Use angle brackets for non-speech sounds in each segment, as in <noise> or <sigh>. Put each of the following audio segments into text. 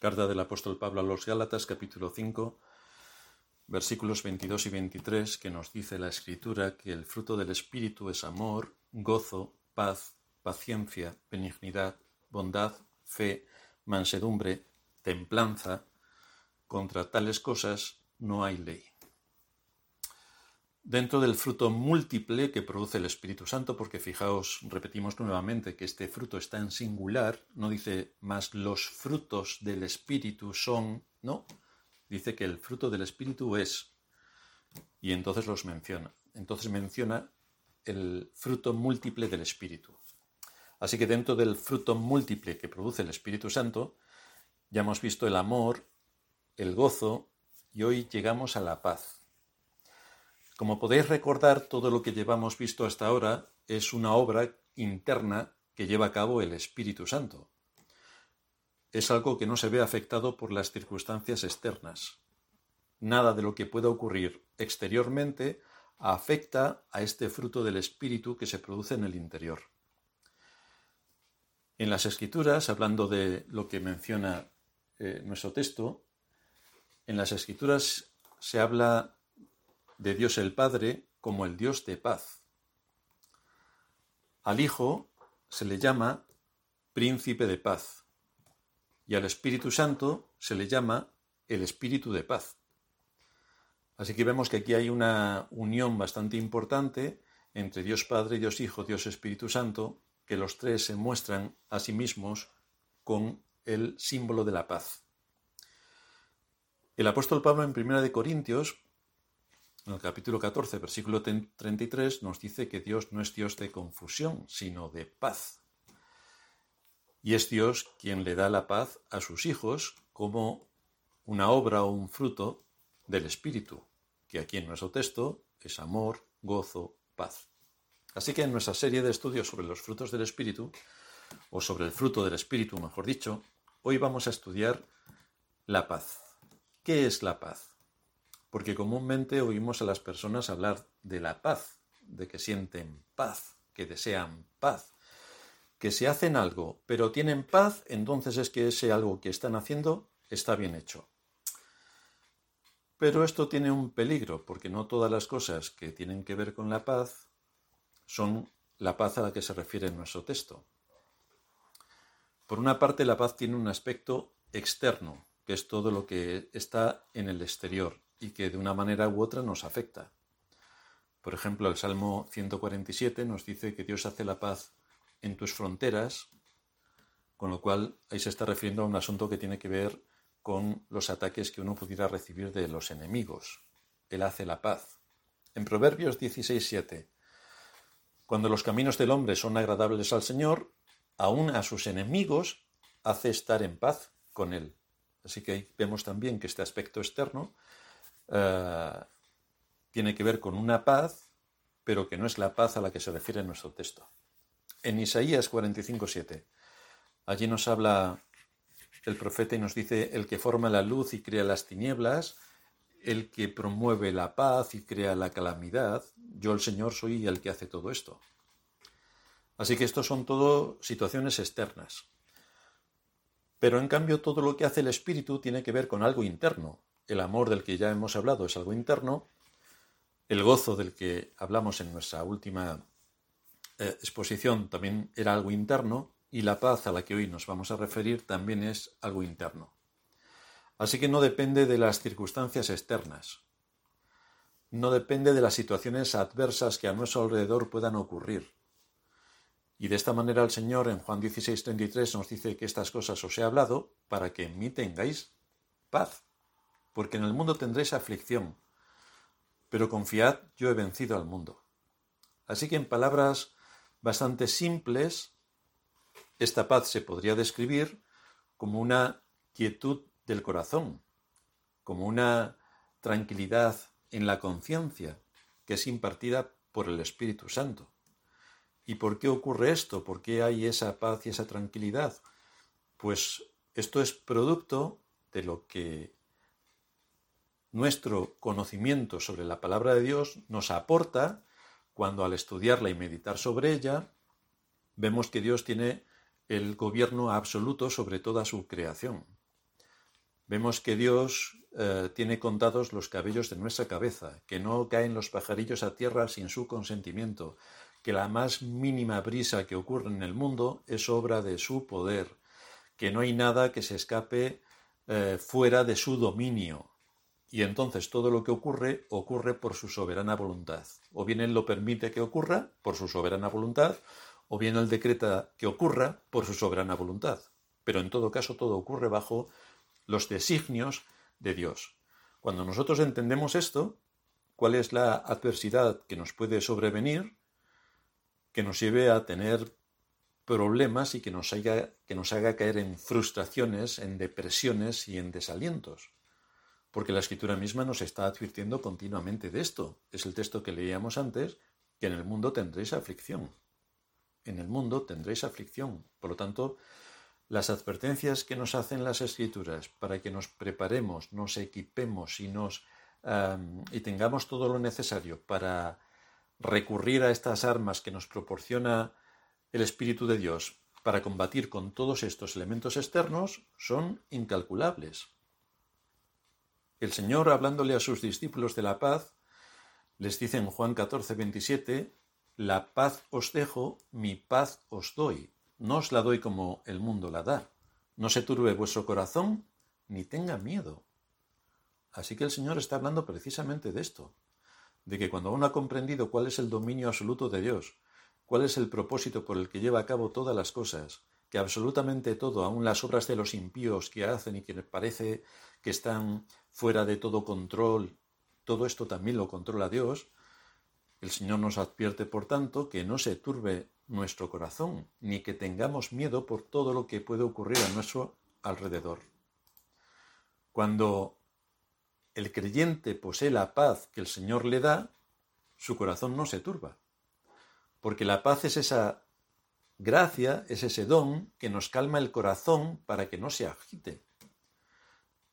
Carta del apóstol Pablo a los Gálatas, capítulo 5, versículos 22 y 23, que nos dice la Escritura que el fruto del Espíritu es amor, gozo, paz, paciencia, benignidad, bondad, fe, mansedumbre, templanza. Contra tales cosas no hay ley dentro del fruto múltiple que produce el Espíritu Santo, porque fijaos, repetimos nuevamente que este fruto está en singular, no dice más los frutos del Espíritu son, no, dice que el fruto del Espíritu es, y entonces los menciona. Entonces menciona el fruto múltiple del Espíritu. Así que dentro del fruto múltiple que produce el Espíritu Santo, ya hemos visto el amor, el gozo, y hoy llegamos a la paz. Como podéis recordar, todo lo que llevamos visto hasta ahora es una obra interna que lleva a cabo el Espíritu Santo. Es algo que no se ve afectado por las circunstancias externas. Nada de lo que pueda ocurrir exteriormente afecta a este fruto del Espíritu que se produce en el interior. En las Escrituras, hablando de lo que menciona eh, nuestro texto, en las Escrituras se habla de Dios el Padre como el Dios de paz. Al Hijo se le llama príncipe de paz y al Espíritu Santo se le llama el Espíritu de paz. Así que vemos que aquí hay una unión bastante importante entre Dios Padre, Dios Hijo, Dios Espíritu Santo, que los tres se muestran a sí mismos con el símbolo de la paz. El apóstol Pablo en 1 Corintios en el capítulo 14, versículo 33, nos dice que Dios no es Dios de confusión, sino de paz. Y es Dios quien le da la paz a sus hijos como una obra o un fruto del Espíritu, que aquí en nuestro texto es amor, gozo, paz. Así que en nuestra serie de estudios sobre los frutos del Espíritu, o sobre el fruto del Espíritu, mejor dicho, hoy vamos a estudiar la paz. ¿Qué es la paz? Porque comúnmente oímos a las personas hablar de la paz, de que sienten paz, que desean paz, que si hacen algo pero tienen paz, entonces es que ese algo que están haciendo está bien hecho. Pero esto tiene un peligro, porque no todas las cosas que tienen que ver con la paz son la paz a la que se refiere nuestro texto. Por una parte, la paz tiene un aspecto externo, que es todo lo que está en el exterior, y que de una manera u otra nos afecta. Por ejemplo, el Salmo 147 nos dice que Dios hace la paz en tus fronteras, con lo cual ahí se está refiriendo a un asunto que tiene que ver con los ataques que uno pudiera recibir de los enemigos. Él hace la paz. En Proverbios 16:7, cuando los caminos del hombre son agradables al Señor, aún a sus enemigos hace estar en paz con él. Así que ahí vemos también que este aspecto externo eh, tiene que ver con una paz, pero que no es la paz a la que se refiere nuestro texto. En Isaías 45.7, allí nos habla el profeta y nos dice, el que forma la luz y crea las tinieblas, el que promueve la paz y crea la calamidad, yo el Señor soy el que hace todo esto. Así que esto son todo situaciones externas. Pero en cambio todo lo que hace el Espíritu tiene que ver con algo interno, el amor del que ya hemos hablado es algo interno, el gozo del que hablamos en nuestra última eh, exposición también era algo interno, y la paz a la que hoy nos vamos a referir también es algo interno. Así que no depende de las circunstancias externas, no depende de las situaciones adversas que a nuestro alrededor puedan ocurrir. Y de esta manera el Señor en Juan 16:33 nos dice que estas cosas os he hablado para que en mí tengáis paz porque en el mundo tendréis aflicción, pero confiad, yo he vencido al mundo. Así que en palabras bastante simples, esta paz se podría describir como una quietud del corazón, como una tranquilidad en la conciencia que es impartida por el Espíritu Santo. ¿Y por qué ocurre esto? ¿Por qué hay esa paz y esa tranquilidad? Pues esto es producto de lo que nuestro conocimiento sobre la palabra de Dios nos aporta cuando al estudiarla y meditar sobre ella, vemos que Dios tiene el gobierno absoluto sobre toda su creación. vemos que Dios eh, tiene contados los cabellos de nuestra cabeza, que no caen los pajarillos a tierra sin su consentimiento, que la más mínima brisa que ocurre en el mundo es obra de su poder, que no hay nada que se escape eh, fuera de su dominio. Y entonces todo lo que ocurre ocurre por su soberana voluntad. O bien Él lo permite que ocurra por su soberana voluntad, o bien Él decreta que ocurra por su soberana voluntad. Pero en todo caso todo ocurre bajo los designios de Dios. Cuando nosotros entendemos esto, cuál es la adversidad que nos puede sobrevenir, que nos lleve a tener problemas y que nos, haga, que nos haga caer en frustraciones, en depresiones y en desalientos. Porque la escritura misma nos está advirtiendo continuamente de esto. Es el texto que leíamos antes, que en el mundo tendréis aflicción. En el mundo tendréis aflicción. Por lo tanto, las advertencias que nos hacen las escrituras para que nos preparemos, nos equipemos y, nos, y tengamos todo lo necesario para recurrir a estas armas que nos proporciona el Espíritu de Dios para combatir con todos estos elementos externos son incalculables. El Señor, hablándole a sus discípulos de la paz, les dice en Juan 14, 27, La paz os dejo, mi paz os doy. No os la doy como el mundo la da. No se turbe vuestro corazón, ni tenga miedo. Así que el Señor está hablando precisamente de esto, de que cuando uno ha comprendido cuál es el dominio absoluto de Dios, cuál es el propósito por el que lleva a cabo todas las cosas, que absolutamente todo, aun las obras de los impíos que hacen y que parece que están fuera de todo control, todo esto también lo controla Dios, el Señor nos advierte, por tanto, que no se turbe nuestro corazón, ni que tengamos miedo por todo lo que puede ocurrir a nuestro alrededor. Cuando el creyente posee la paz que el Señor le da, su corazón no se turba porque la paz es esa gracia, es ese don que nos calma el corazón para que no se agite.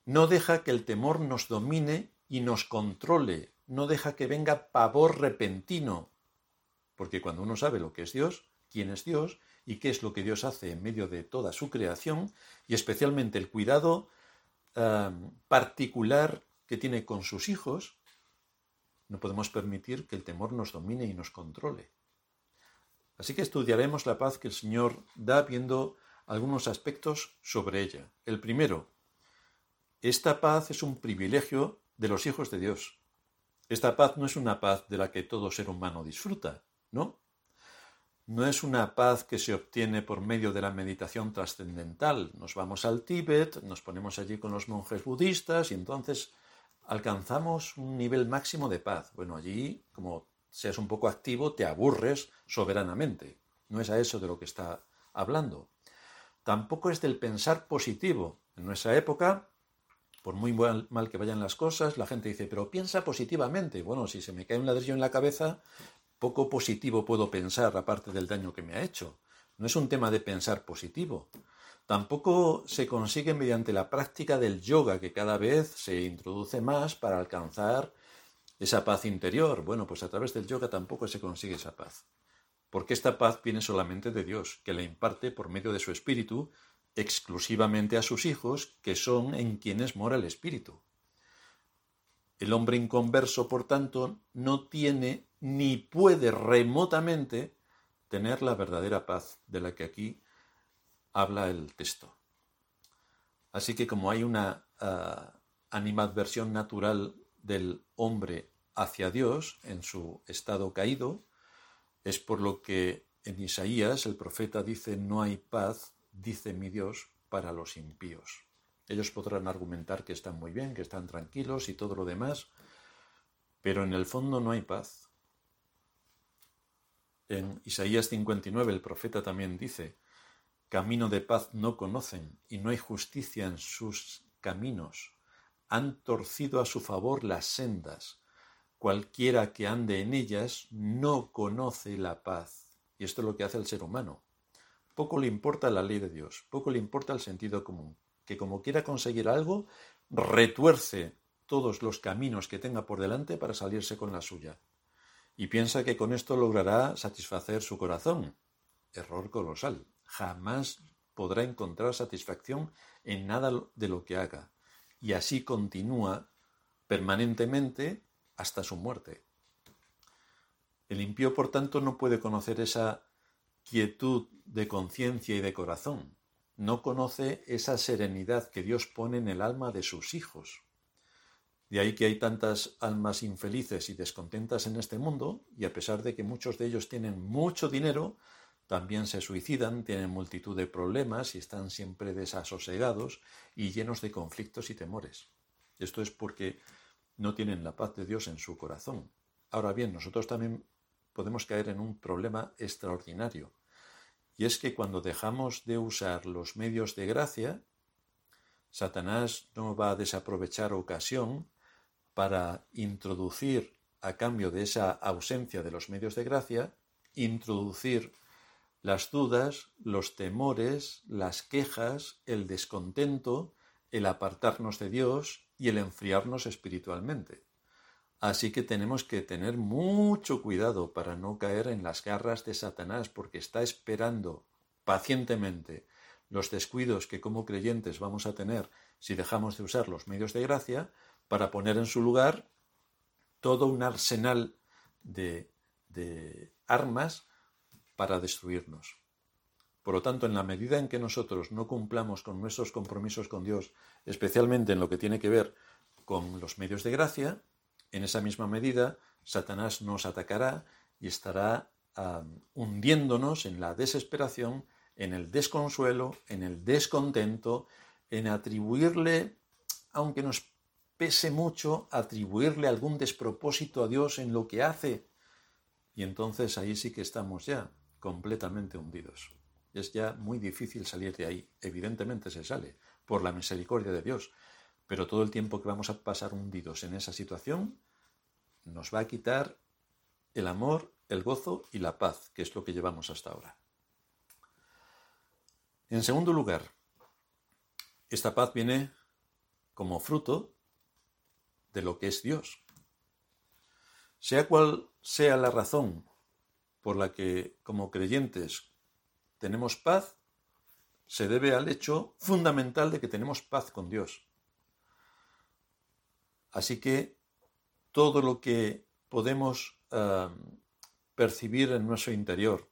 No deja que el temor nos domine y nos controle, no deja que venga pavor repentino, porque cuando uno sabe lo que es Dios, quién es Dios y qué es lo que Dios hace en medio de toda su creación, y especialmente el cuidado eh, particular que tiene con sus hijos, no podemos permitir que el temor nos domine y nos controle. Así que estudiaremos la paz que el Señor da viendo algunos aspectos sobre ella. El primero, esta paz es un privilegio de los hijos de Dios. Esta paz no es una paz de la que todo ser humano disfruta, ¿no? No es una paz que se obtiene por medio de la meditación trascendental. Nos vamos al Tíbet, nos ponemos allí con los monjes budistas y entonces alcanzamos un nivel máximo de paz. Bueno, allí, como seas un poco activo, te aburres soberanamente. No es a eso de lo que está hablando. Tampoco es del pensar positivo. En nuestra época, por muy mal que vayan las cosas, la gente dice, pero piensa positivamente. Bueno, si se me cae un ladrillo en la cabeza, poco positivo puedo pensar aparte del daño que me ha hecho. No es un tema de pensar positivo. Tampoco se consigue mediante la práctica del yoga, que cada vez se introduce más para alcanzar esa paz interior. Bueno, pues a través del yoga tampoco se consigue esa paz. Porque esta paz viene solamente de Dios, que la imparte por medio de su Espíritu exclusivamente a sus hijos, que son en quienes mora el Espíritu. El hombre inconverso, por tanto, no tiene ni puede remotamente tener la verdadera paz de la que aquí habla el texto. Así que como hay una uh, animadversión natural del hombre hacia Dios en su estado caído, es por lo que en Isaías el profeta dice, no hay paz, dice mi Dios, para los impíos. Ellos podrán argumentar que están muy bien, que están tranquilos y todo lo demás, pero en el fondo no hay paz. En Isaías 59 el profeta también dice, camino de paz no conocen y no hay justicia en sus caminos han torcido a su favor las sendas. Cualquiera que ande en ellas no conoce la paz. Y esto es lo que hace el ser humano. Poco le importa la ley de Dios, poco le importa el sentido común, que como quiera conseguir algo, retuerce todos los caminos que tenga por delante para salirse con la suya. Y piensa que con esto logrará satisfacer su corazón. Error colosal. Jamás podrá encontrar satisfacción en nada de lo que haga y así continúa permanentemente hasta su muerte. El impío, por tanto, no puede conocer esa quietud de conciencia y de corazón, no conoce esa serenidad que Dios pone en el alma de sus hijos. De ahí que hay tantas almas infelices y descontentas en este mundo, y a pesar de que muchos de ellos tienen mucho dinero, también se suicidan, tienen multitud de problemas y están siempre desasosegados y llenos de conflictos y temores. Esto es porque no tienen la paz de Dios en su corazón. Ahora bien, nosotros también podemos caer en un problema extraordinario, y es que cuando dejamos de usar los medios de gracia, Satanás no va a desaprovechar ocasión para introducir, a cambio de esa ausencia de los medios de gracia, introducir las dudas, los temores, las quejas, el descontento, el apartarnos de Dios y el enfriarnos espiritualmente. Así que tenemos que tener mucho cuidado para no caer en las garras de Satanás, porque está esperando pacientemente los descuidos que como creyentes vamos a tener si dejamos de usar los medios de gracia para poner en su lugar todo un arsenal de, armas para destruirnos. Por lo tanto, en la medida en que nosotros no cumplamos con nuestros compromisos con Dios, especialmente en lo que tiene que ver con los medios de gracia, en esa misma medida Satanás nos atacará y estará hundiéndonos en la desesperación, en el desconsuelo, en el descontento, en atribuirle, aunque nos pese mucho atribuirle algún despropósito a Dios en lo que hace. Y entonces ahí sí que estamos ya completamente hundidos. Es ya muy difícil salir de ahí. Evidentemente se sale, por la misericordia de Dios. Pero todo el tiempo que vamos a pasar hundidos en esa situación nos va a quitar el amor, el gozo y la paz, que es lo que llevamos hasta ahora. En segundo lugar, esta paz viene como fruto de lo que es Dios. Sea cual sea la razón por la que como creyentes tenemos paz, se debe al hecho fundamental de que tenemos paz con Dios. Así que todo lo que podemos percibir en nuestro interior,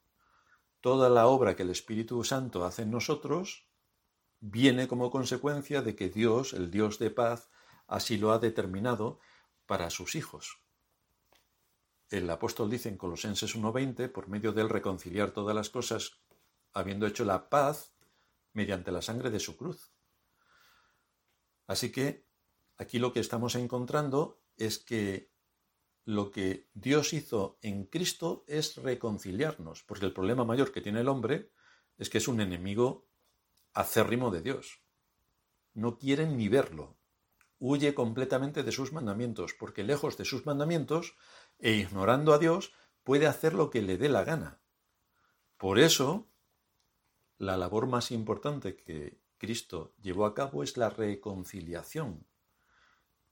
toda la obra que el Espíritu Santo hace en nosotros, viene como consecuencia de que Dios, el Dios de paz, así lo ha determinado para sus hijos. El apóstol dice en Colosenses 1.20, por medio de él reconciliar todas las cosas, habiendo hecho la paz mediante la sangre de su cruz. Así que aquí lo que estamos encontrando es que lo que Dios hizo en Cristo es reconciliarnos, porque el problema mayor que tiene el hombre es que es un enemigo acérrimo de Dios. No quieren ni verlo, huye completamente de sus mandamientos, porque lejos de sus mandamientos e ignorando a Dios, puede hacer lo que le dé la gana. Por eso, la labor más importante que Cristo llevó a cabo es la reconciliación.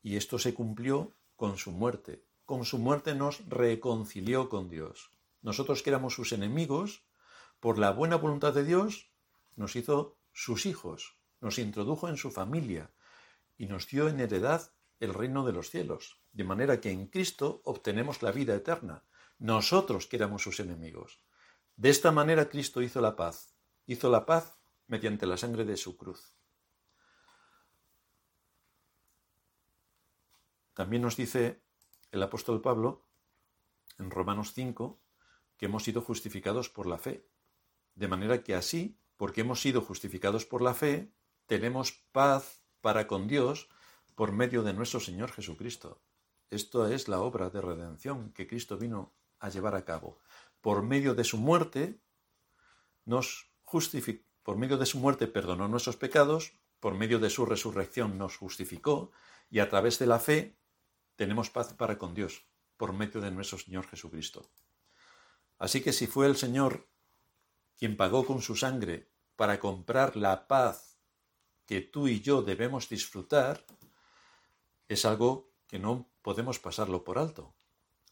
Y esto se cumplió con su muerte. Con su muerte nos reconcilió con Dios. Nosotros que éramos sus enemigos, por la buena voluntad de Dios, nos hizo sus hijos, nos introdujo en su familia, y nos dio en heredad el reino de los cielos, de manera que en Cristo obtenemos la vida eterna, nosotros que éramos sus enemigos. De esta manera Cristo hizo la paz, hizo la paz mediante la sangre de su cruz. También nos dice el apóstol Pablo en Romanos 5 que hemos sido justificados por la fe. De manera que así, porque hemos sido justificados por la fe, tenemos paz para con Dios por medio de nuestro Señor Jesucristo. Esto es la obra de redención que Cristo vino a llevar a cabo. Por medio de su muerte nos justificó, por medio de su muerte perdonó nuestros pecados, por medio de su resurrección nos justificó y a través de la fe tenemos paz para con Dios por medio de nuestro Señor Jesucristo. Así que si fue el Señor quien pagó con su sangre para comprar la paz que tú y yo debemos disfrutar es algo que no podemos pasarlo por alto.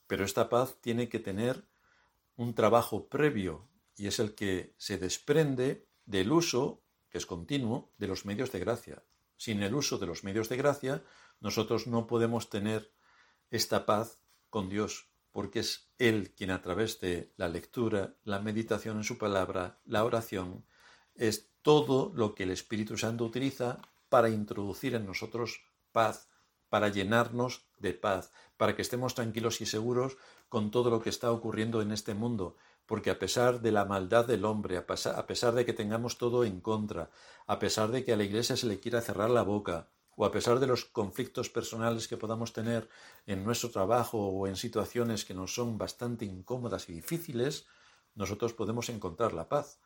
Pero esta paz tiene que tener un trabajo previo y es el que se desprende del uso, que es continuo, de los medios de gracia. sin el uso de los medios de gracia, nosotros no podemos tener esta paz con Dios, porque es Él quien a través de la lectura, la meditación en su palabra, la oración, es todo lo que el Espíritu Santo utiliza para introducir en nosotros paz, para llenarnos de paz, para que estemos tranquilos y seguros con todo lo que está ocurriendo en este mundo, porque a pesar de la maldad del hombre, a pesar, de que tengamos todo en contra, a pesar de que a la Iglesia se le quiera cerrar la boca, o a pesar de los conflictos personales que podamos tener en nuestro trabajo o en situaciones que nos son bastante incómodas y difíciles, nosotros podemos encontrar la paz,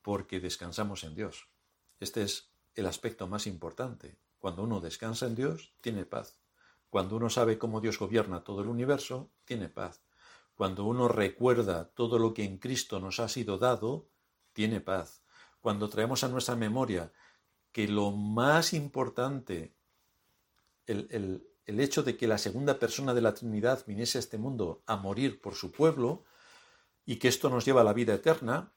porque descansamos en Dios. Este es el aspecto más importante. Cuando uno descansa en Dios, tiene paz. Cuando uno sabe cómo Dios gobierna todo el universo, tiene paz. Cuando uno recuerda todo lo que en Cristo nos ha sido dado, tiene paz. Cuando traemos a nuestra memoria que lo más importante, el, hecho de que la segunda persona de la Trinidad viniese a este mundo a morir por su pueblo y que esto nos lleva a la vida eterna,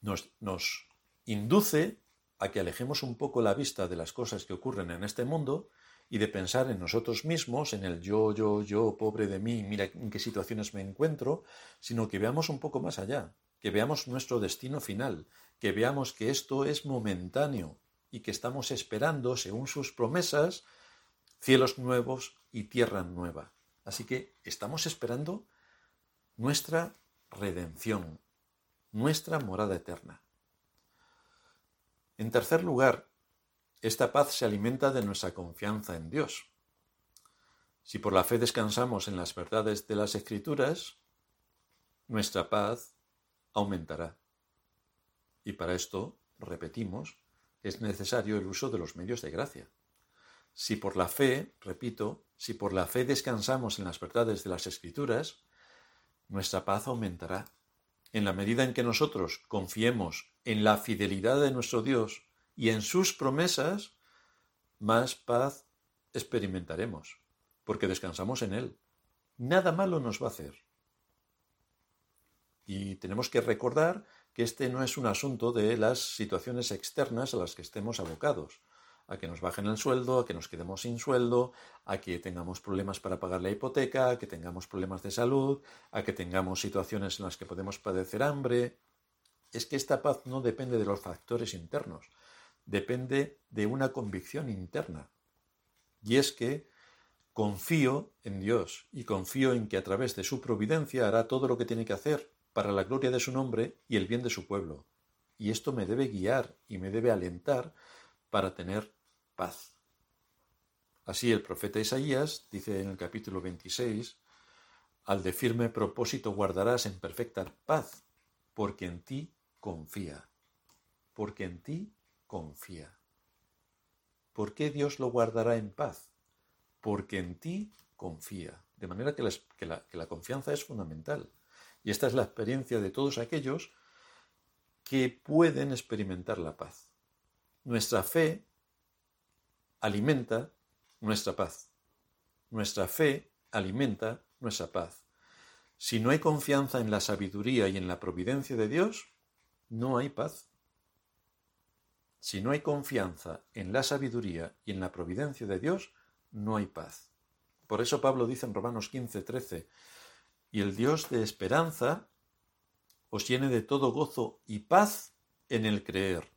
nos, nos induce a que alejemos un poco la vista de las cosas que ocurren en este mundo y de pensar en nosotros mismos, en el yo, yo, yo, pobre de mí, mira en qué situaciones me encuentro, sino que veamos un poco más allá, que veamos nuestro destino final, que veamos que esto es momentáneo, y que estamos esperando, según sus promesas, cielos nuevos y tierra nueva. Así que estamos esperando nuestra redención, nuestra morada eterna. En tercer lugar, esta paz se alimenta de nuestra confianza en Dios. Si por la fe descansamos en las verdades de las Escrituras, nuestra paz aumentará. Y para esto, repetimos, es necesario el uso de los medios de gracia. Si por la fe, repito, si por la fe descansamos en las verdades de las Escrituras, nuestra paz aumentará. En la medida en que nosotros confiemos en la fidelidad de nuestro Dios y en sus promesas, más paz experimentaremos, porque descansamos en Él. Nada malo nos va a hacer. Y tenemos que recordar que este no es un asunto de las situaciones externas a las que estemos abocados, a que nos bajen el sueldo, a que nos quedemos sin sueldo, a que tengamos problemas para pagar la hipoteca, a que tengamos problemas de salud, a que tengamos situaciones en las que podemos padecer hambre. Es que esta paz no depende de los factores internos, depende de una convicción interna. Y es que confío en Dios y confío en que a través de su providencia hará todo lo que tiene que hacer para la gloria de su nombre y el bien de su pueblo. Y esto me debe guiar y me debe alentar para tener paz. Así el profeta Isaías dice en el capítulo 26, al de firme propósito guardarás en perfecta paz, porque en ti confía, porque en ti confía. ¿Por qué Dios lo guardará en paz? Porque en ti confía. De manera que la, que la confianza es fundamental. Y esta es la experiencia de todos aquellos que pueden experimentar la paz. Nuestra fe alimenta nuestra paz. Nuestra fe alimenta nuestra paz. Si no hay confianza en la sabiduría y en la providencia de Dios, no hay paz. Si no hay confianza en la sabiduría y en la providencia de Dios, no hay paz. Por eso Pablo dice en Romanos 15, 13, y el Dios de esperanza os llene de todo gozo y paz en el creer,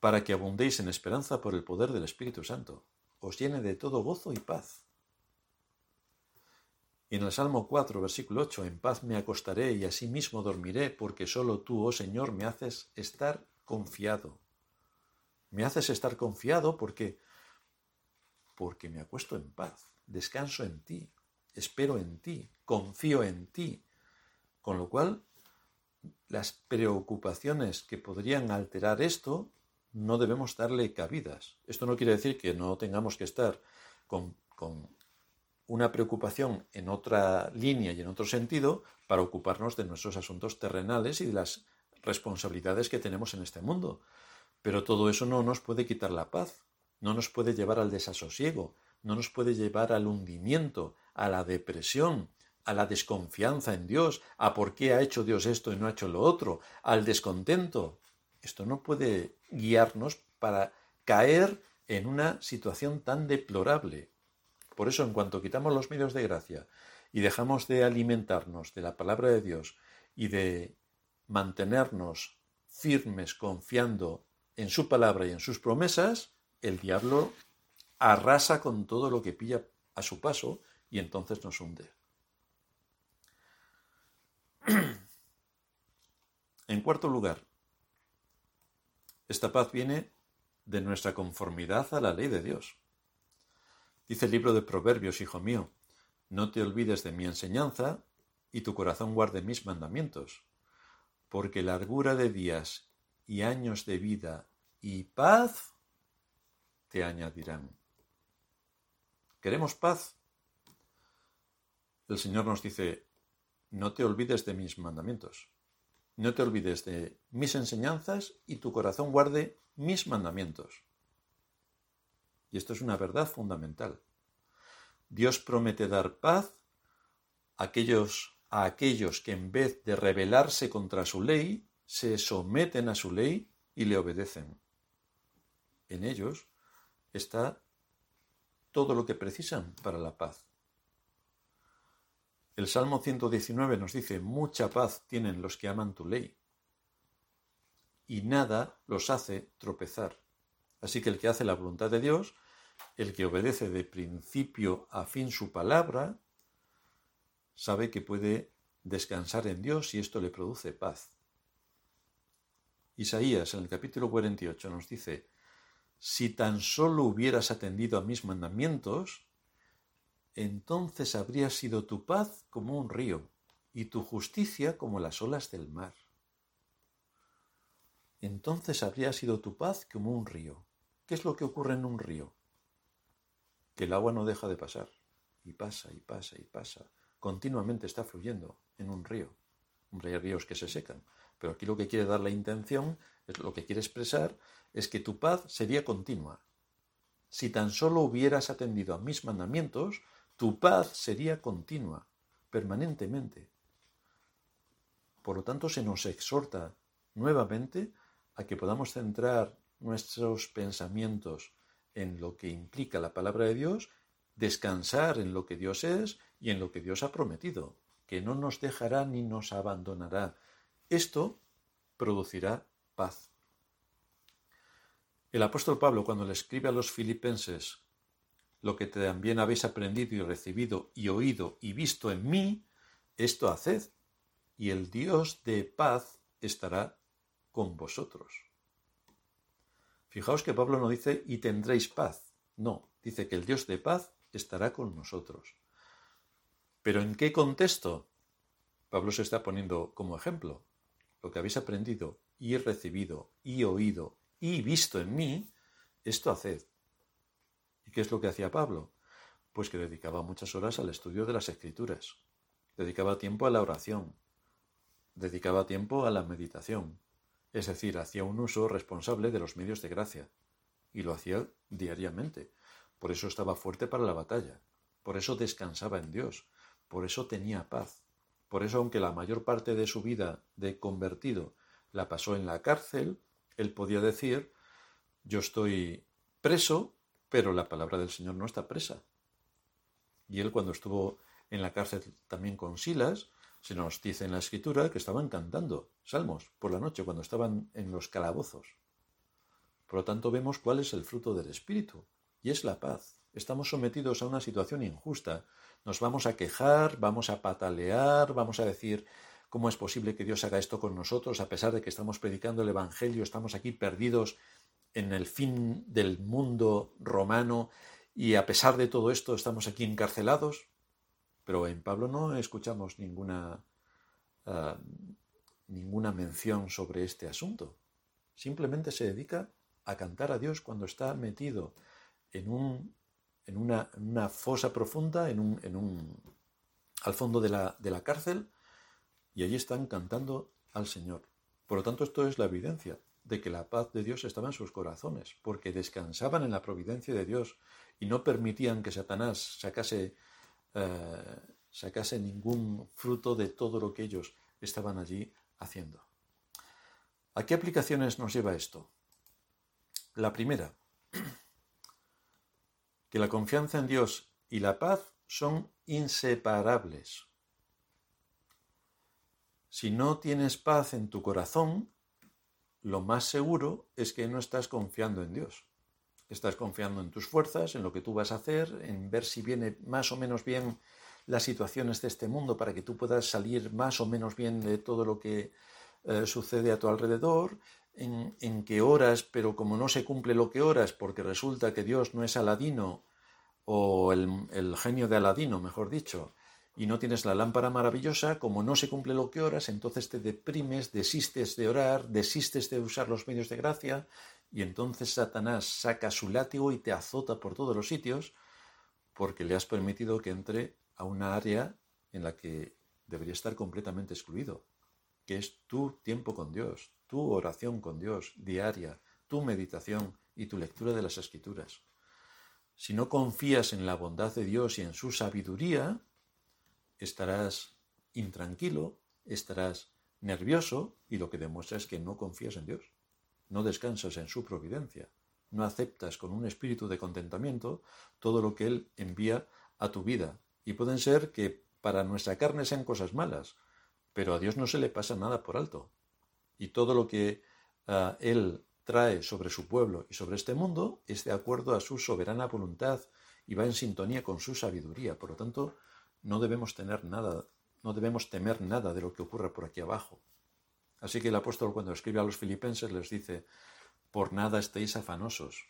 para que abundéis en esperanza por el poder del Espíritu Santo. Os llene de todo gozo y paz. Y en el Salmo 4, versículo 8, en paz me acostaré y asimismo dormiré, porque solo tú, oh Señor, me haces estar confiado. Me haces estar confiado porque porque me acuesto en paz, descanso en ti, espero en ti, confío en ti. Con lo cual, las preocupaciones que podrían alterar esto no debemos darle cabidas. Esto no quiere decir que no tengamos que estar con, con una preocupación en otra línea y en otro sentido para ocuparnos de nuestros asuntos terrenales y de las responsabilidades que tenemos en este mundo. Pero todo eso no nos puede quitar la paz, no nos puede llevar al desasosiego, no nos puede llevar al hundimiento, a la depresión, a la desconfianza en Dios, a por qué ha hecho Dios esto y no ha hecho lo otro, al descontento. Esto no puede guiarnos para caer en una situación tan deplorable. Por eso, en cuanto quitamos los medios de gracia y dejamos de alimentarnos de la palabra de Dios y de mantenernos firmes confiando en su palabra y en sus promesas, el diablo arrasa con todo lo que pilla a su paso y entonces nos hunde. <clears throat> En cuarto lugar, esta paz viene de nuestra conformidad a la ley de Dios. Dice el libro de Proverbios, hijo mío, no te olvides de mi enseñanza y tu corazón guarde mis mandamientos, porque largura de días y años de vida y paz te añadirán. ¿Queremos paz? El Señor nos dice, no te olvides de mis mandamientos, no te olvides de mis enseñanzas y tu corazón guarde mis mandamientos. Y esto es una verdad fundamental. Dios promete dar paz a aquellos, a aquellos que en vez de rebelarse contra su ley, se someten a su ley y le obedecen. En ellos está todo lo que precisan para la paz. El Salmo 119 nos dice, mucha paz tienen los que aman tu ley, y nada los hace tropezar. Así que el que hace la voluntad de Dios, el que obedece de principio a fin su palabra, sabe que puede descansar en Dios y esto le produce paz. Isaías en el capítulo 48 nos dice, si tan solo hubieras atendido a mis mandamientos, entonces habría sido tu paz como un río y tu justicia como las olas del mar. Entonces habría sido tu paz como un río. ¿Qué es lo que ocurre en un río? Que el agua no deja de pasar, y pasa, y pasa, y pasa. Continuamente está fluyendo en un río. Hombre, hay ríos que se secan, pero aquí lo que quiere dar la intención, es lo que quiere expresar, es que tu paz sería continua. Si tan solo hubieras atendido a mis mandamientos, tu paz sería continua, permanentemente. Por lo tanto, se nos exhorta nuevamente a que podamos centrar nuestros pensamientos en lo que implica la palabra de Dios, descansar en lo que Dios es y en lo que Dios ha prometido, que no nos dejará ni nos abandonará. Esto producirá paz. El apóstol Pablo, cuando le escribe a los filipenses lo que también habéis aprendido y recibido y oído y visto en mí, esto haced, y el Dios de paz estará con vosotros. Fijaos que Pablo no dice y tendréis paz, no, dice que el Dios de paz estará con nosotros. Pero ¿en qué contexto? Pablo se está poniendo como ejemplo. Lo que habéis aprendido y recibido y oído y visto en mí, esto haced. ¿Y qué es lo que hacía Pablo? Pues que dedicaba muchas horas al estudio de las escrituras, dedicaba tiempo a la oración, dedicaba tiempo a la meditación, es decir, hacía un uso responsable de los medios de gracia, y lo hacía diariamente. Por eso estaba fuerte para la batalla, por eso descansaba en Dios, por eso tenía paz, por eso aunque la mayor parte de su vida de convertido la pasó en la cárcel, él podía decir, yo estoy preso, pero la palabra del Señor no está presa. Y él cuando estuvo en la cárcel también con Silas, se nos dice en la escritura que estaban cantando salmos por la noche cuando estaban en los calabozos. Por lo tanto vemos cuál es el fruto del Espíritu, y es la paz. Estamos sometidos a una situación injusta. Nos vamos a quejar, vamos a patalear, vamos a decir, ¿cómo es posible que Dios haga esto con nosotros a pesar de que estamos predicando el Evangelio, estamos aquí perdidos en el fin del mundo romano y a pesar de todo esto estamos aquí encarcelados. Pero en Pablo no escuchamos ninguna, ah, ninguna mención sobre este asunto. Simplemente se dedica a cantar a Dios cuando está metido en, un, en, una, una, fosa profunda, en un, en un, al fondo de la, de la cárcel, y allí están cantando al Señor. Por lo tanto, esto es la evidencia de que la paz de Dios estaba en sus corazones, porque descansaban en la providencia de Dios y no permitían que Satanás sacase, eh, sacase ningún fruto de todo lo que ellos estaban allí haciendo. ¿A qué aplicaciones nos lleva esto? La primera, <clears throat> que la confianza en Dios y la paz son inseparables. Si no tienes paz en tu corazón, lo más seguro es que no estás confiando en Dios. Estás confiando en tus fuerzas, en lo que tú vas a hacer, en ver si viene más o menos bien las situaciones de este mundo para que tú puedas salir más o menos bien de todo lo que eh, sucede a tu alrededor, en, que oras, pero como no se cumple lo que oras, porque resulta que Dios no es Aladino, o el genio de Aladino, mejor dicho, y no tienes la lámpara maravillosa, como no se cumple lo que oras, entonces te deprimes, desistes de orar, desistes de usar los medios de gracia, y entonces Satanás saca su látigo y te azota por todos los sitios, porque le has permitido que entre a una área en la que debería estar completamente excluido, que es tu tiempo con Dios, tu oración con Dios diaria, tu meditación y tu lectura de las escrituras. Si no confías en la bondad de Dios y en su sabiduría, estarás intranquilo, estarás nervioso y lo que demuestra es que no confías en Dios, no descansas en su providencia, no aceptas con un espíritu de contentamiento todo lo que Él envía a tu vida. Y pueden ser que para nuestra carne sean cosas malas, pero a Dios no se le pasa nada por alto. Y todo lo que ah, Él trae sobre su pueblo y sobre este mundo es de acuerdo a su soberana voluntad y va en sintonía con su sabiduría. Por lo tanto, no debemos tener nada, no debemos temer nada de lo que ocurra por aquí abajo. Así que el apóstol cuando escribe a los filipenses les dice, por nada estéis afanosos.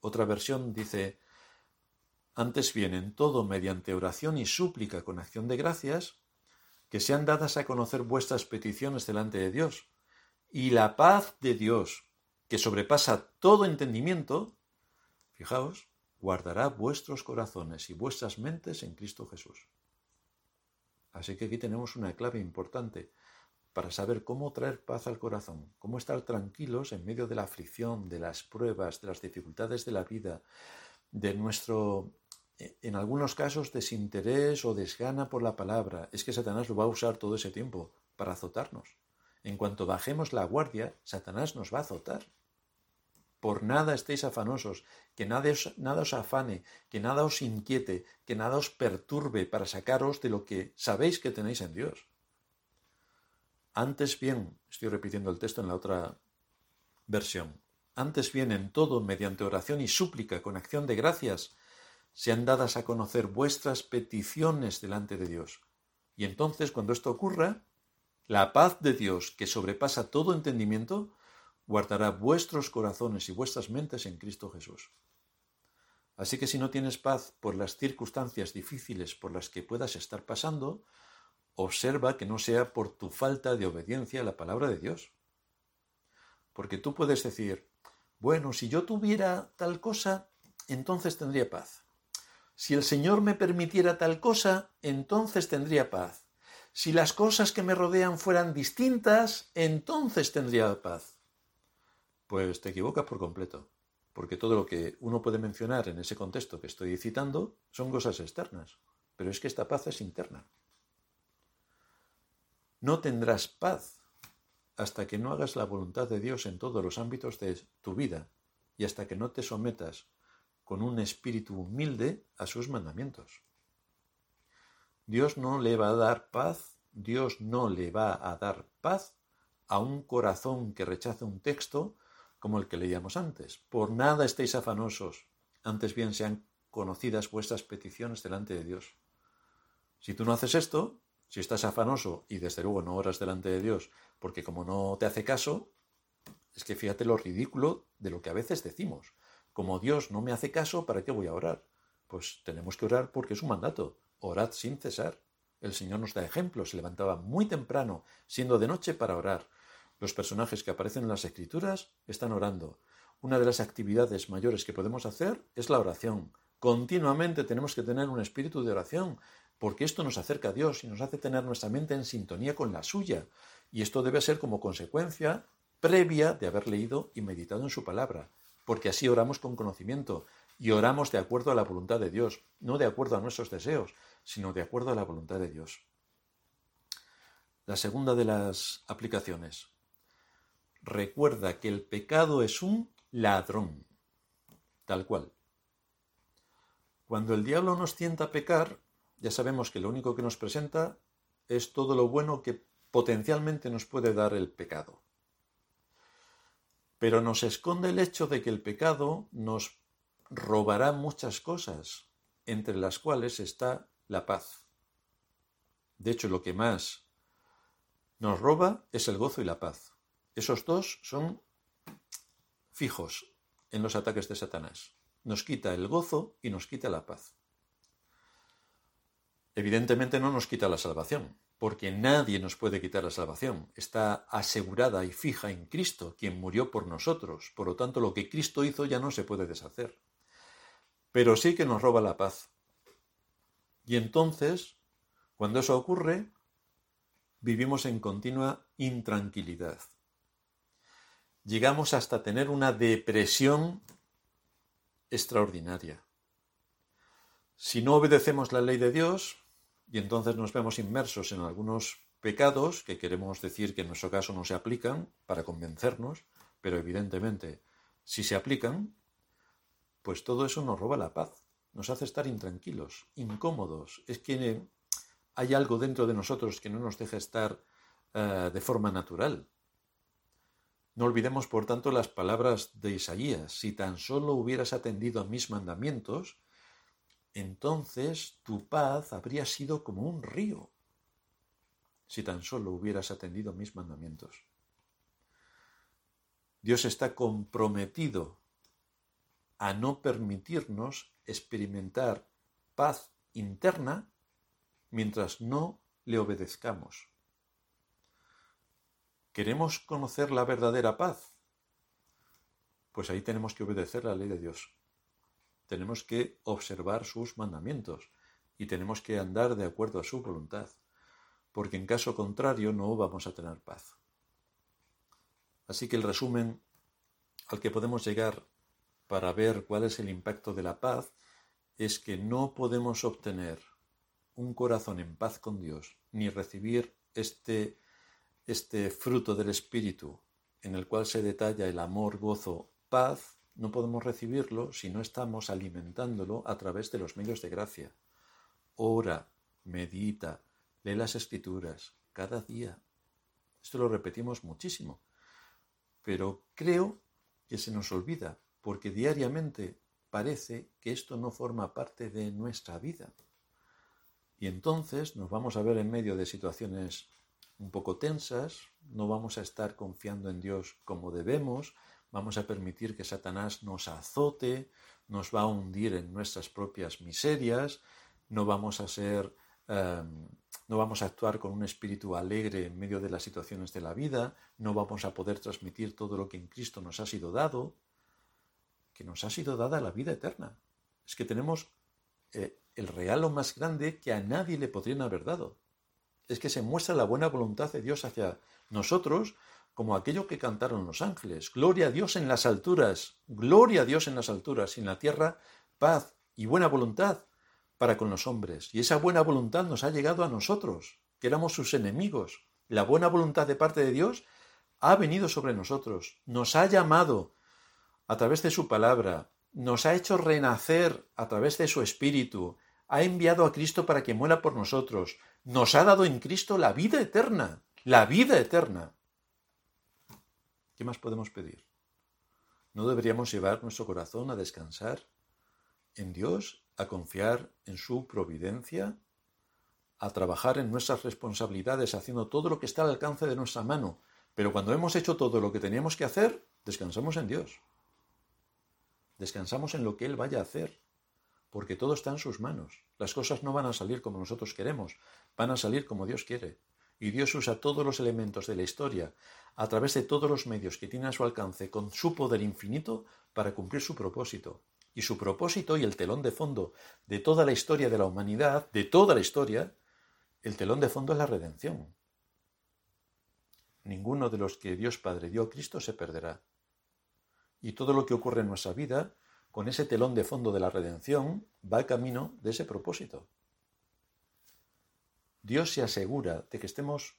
Otra versión dice, antes bien en todo mediante oración y súplica con acción de gracias, que sean dadas a conocer vuestras peticiones delante de Dios, y la paz de Dios, que sobrepasa todo entendimiento, fijaos, guardará vuestros corazones y vuestras mentes en Cristo Jesús. Así que aquí tenemos una clave importante para saber cómo traer paz al corazón, cómo estar tranquilos en medio de la aflicción, de las pruebas, de las dificultades de la vida, de nuestro, en algunos casos, desinterés o desgana por la palabra. Es que Satanás lo va a usar todo ese tiempo para azotarnos. En cuanto bajemos la guardia, Satanás nos va a azotar por nada estéis afanosos, que nada os, afane, que nada os inquiete, que nada os perturbe para sacaros de lo que sabéis que tenéis en Dios. Antes bien, estoy repitiendo el texto en la otra versión, antes bien en todo, mediante oración y súplica con acción de gracias, sean dadas a conocer vuestras peticiones delante de Dios. Y entonces, cuando esto ocurra, la paz de Dios, que sobrepasa todo entendimiento, guardará vuestros corazones y vuestras mentes en Cristo Jesús. Así que si no tienes paz por las circunstancias difíciles por las que puedas estar pasando, observa que no sea por tu falta de obediencia a la palabra de Dios. Porque tú puedes decir, bueno, si yo tuviera tal cosa, entonces tendría paz. Si el Señor me permitiera tal cosa, entonces tendría paz. Si las cosas que me rodean fueran distintas, entonces tendría paz. Pues te equivocas por completo, porque todo lo que uno puede mencionar en ese contexto que estoy citando son cosas externas, pero es que esta paz es interna. No tendrás paz hasta que no hagas la voluntad de Dios en todos los ámbitos de tu vida y hasta que no te sometas con un espíritu humilde a sus mandamientos. Dios no le va a dar paz, Dios no le va a dar paz a un corazón que rechaza un texto como el que leíamos antes. Por nada estéis afanosos, antes bien sean conocidas vuestras peticiones delante de Dios. Si tú no haces esto, si estás afanoso y desde luego no oras delante de Dios, porque como no te hace caso, es que fíjate lo ridículo de lo que a veces decimos. Como Dios no me hace caso, ¿para qué voy a orar? Pues tenemos que orar porque es un mandato. Orad sin cesar. El Señor nos da ejemplos. Se levantaba muy temprano, siendo de noche, para orar. Los personajes que aparecen en las escrituras están orando. Una de las actividades mayores que podemos hacer es la oración. Continuamente tenemos que tener un espíritu de oración, porque esto nos acerca a Dios y nos hace tener nuestra mente en sintonía con la suya. Y esto debe ser como consecuencia previa de haber leído y meditado en su palabra, porque así oramos con conocimiento y oramos de acuerdo a la voluntad de Dios, no de acuerdo a nuestros deseos, sino de acuerdo a la voluntad de Dios. La segunda de las aplicaciones recuerda que el pecado es un ladrón, tal cual. Cuando el diablo nos tienta a pecar, ya sabemos que lo único que nos presenta es todo lo bueno que potencialmente nos puede dar el pecado. Pero nos esconde el hecho de que el pecado nos robará muchas cosas, entre las cuales está la paz. De hecho, lo que más nos roba es el gozo y la paz. Esos dos son fijos en los ataques de Satanás. Nos quita el gozo y nos quita la paz. Evidentemente no nos quita la salvación, porque nadie nos puede quitar la salvación. Está asegurada y fija en Cristo, quien murió por nosotros. Por lo tanto, lo que Cristo hizo ya no se puede deshacer. Pero sí que nos roba la paz. Y entonces, cuando eso ocurre, vivimos en continua intranquilidad. Llegamos hasta tener una depresión extraordinaria. Si no obedecemos la ley de Dios, y entonces nos vemos inmersos en algunos pecados que queremos decir que en nuestro caso no se aplican para convencernos, pero evidentemente si se aplican, pues todo eso nos roba la paz, nos hace estar intranquilos, incómodos. Es que hay algo dentro de nosotros que no nos deja estar uh, de forma natural. No olvidemos, por tanto, las palabras de Isaías. Si tan solo hubieras atendido a mis mandamientos, entonces tu paz habría sido como un río. Si tan solo hubieras atendido a mis mandamientos. Dios está comprometido a no permitirnos experimentar paz interna mientras no le obedezcamos. ¿Queremos conocer la verdadera paz? Pues ahí tenemos que obedecer la ley de Dios. Tenemos que observar sus mandamientos y tenemos que andar de acuerdo a su voluntad, porque en caso contrario no vamos a tener paz. Así que el resumen al que podemos llegar para ver cuál es el impacto de la paz es que no podemos obtener un corazón en paz con Dios, ni recibir este, este fruto del Espíritu en el cual se detalla el amor, gozo, paz, no podemos recibirlo si no estamos alimentándolo a través de los medios de gracia. Ora, medita, lee las escrituras cada día. Esto lo repetimos muchísimo, pero creo que se nos olvida porque diariamente parece que esto no forma parte de nuestra vida. Y entonces nos vamos a ver en medio de situaciones un poco tensas, no vamos a estar confiando en Dios como debemos, vamos a permitir que Satanás nos azote, nos va a hundir en nuestras propias miserias, no vamos a ser, em, no vamos a actuar con un espíritu alegre en medio de las situaciones de la vida, no vamos a poder transmitir todo lo que en Cristo nos ha sido dado, que nos ha sido dada la vida eterna. Es que tenemos eh, el regalo más grande que a nadie le podrían haber dado. Es que se muestra la buena voluntad de Dios hacia nosotros como aquello que cantaron los ángeles. Gloria a Dios en las alturas, gloria a Dios en las alturas y en la tierra paz y buena voluntad para con los hombres. Y esa buena voluntad nos ha llegado a nosotros, que éramos sus enemigos. La buena voluntad de parte de Dios ha venido sobre nosotros, nos ha llamado a través de su palabra, nos ha hecho renacer a través de su espíritu, ha enviado a Cristo para que muera por nosotros, nos ha dado en Cristo la vida eterna, la vida eterna. ¿Qué más podemos pedir? ¿No deberíamos llevar nuestro corazón a descansar en Dios, a confiar en su providencia, a trabajar en nuestras responsabilidades haciendo todo lo que está al alcance de nuestra mano? Pero cuando hemos hecho todo lo que teníamos que hacer, descansamos en Dios. Descansamos en lo que Él vaya a hacer porque todo está en sus manos. Las cosas no van a salir como nosotros queremos, van a salir como Dios quiere. Y Dios usa todos los elementos de la historia, a través de todos los medios que tiene a su alcance, con su poder infinito, para cumplir su propósito. Y su propósito y el telón de fondo de toda la historia de la humanidad, de toda la historia, el telón de fondo es la redención. Ninguno de los que Dios Padre dio a Cristo se perderá. Y todo lo que ocurre en nuestra vida con ese telón de fondo de la redención, va camino de ese propósito. Dios se asegura de que estemos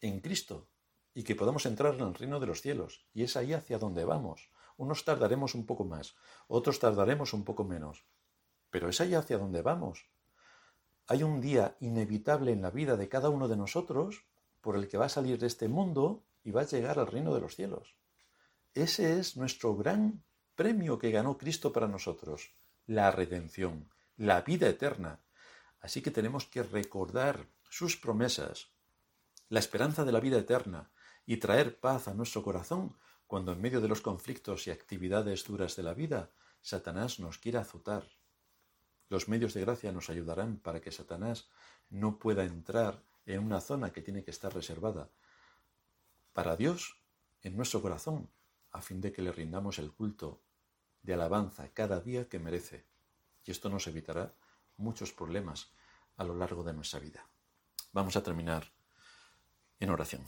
en Cristo y que podamos entrar en el reino de los cielos. Y es ahí hacia donde vamos. Unos tardaremos un poco más, otros tardaremos un poco menos. pero es allá hacia donde vamos. Hay un día inevitable en la vida de cada uno de nosotros por el que va a salir de este mundo y va a llegar al reino de los cielos. Ese es nuestro gran premio que ganó Cristo para nosotros, la redención, la vida eterna. Así que tenemos que recordar sus promesas, la esperanza de la vida eterna y traer paz a nuestro corazón cuando en medio de los conflictos y actividades duras de la vida Satanás nos quiera azotar. Los medios de gracia nos ayudarán para que Satanás no pueda entrar en una zona que tiene que estar reservada para Dios en nuestro corazón, a fin de que le rindamos el culto de alabanza cada día que merece. Y esto nos evitará muchos problemas a lo largo de nuestra vida. Vamos a terminar en oración.